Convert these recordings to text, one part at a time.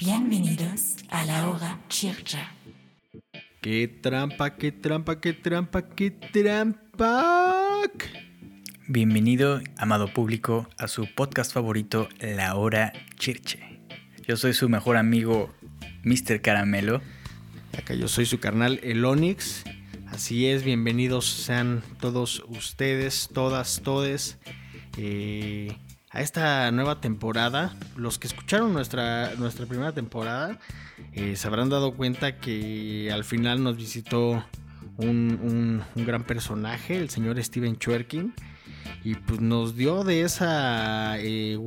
Bienvenidos a la hora chircha. ¡Qué trampa, qué trampa, qué trampa, qué trampa! Bienvenido, amado público, a su podcast favorito, La Hora Chirche. Yo soy su mejor amigo, Mr. Caramelo. Acá yo soy su carnal, el Onix. Así es, bienvenidos sean todos ustedes, todas, todes. eh, a esta nueva temporada. Los que escucharon nuestra, nuestra primera temporada eh, se habrán dado cuenta que al final nos visitó un, un- un gran personaje, el señor Steven Chuerkin. Y pues nos dio de esa eh,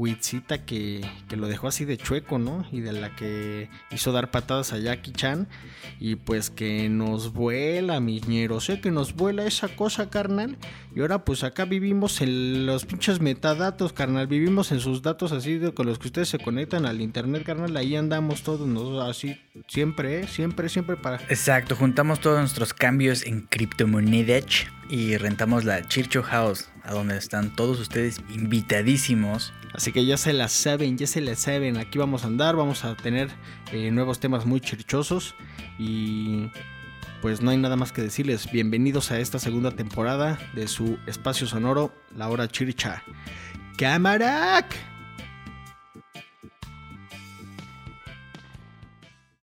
que, que lo dejó así de chueco, ¿no? Y de la que hizo dar patadas a Jackie Chan. Y pues que nos vuela, miñero. Sé que nos vuela esa cosa, carnal. Y ahora pues acá vivimos en los pinches metadatos, carnal. Vivimos en sus datos así de, con los que ustedes se conectan al internet, carnal. Ahí andamos todos, ¿no? Así siempre, ¿eh? Siempre, siempre para... Exacto, juntamos todos nuestros cambios en criptomonedas y rentamos la Chircho House, a donde están todos ustedes invitadísimos. Así que ya se la saben, ya se la saben. Aquí vamos a andar, vamos a tener eh, nuevos temas muy chirchosos. Y pues no hay nada más que decirles. Bienvenidos a esta segunda temporada de su espacio sonoro, La Hora Chircha. ¡Camarac!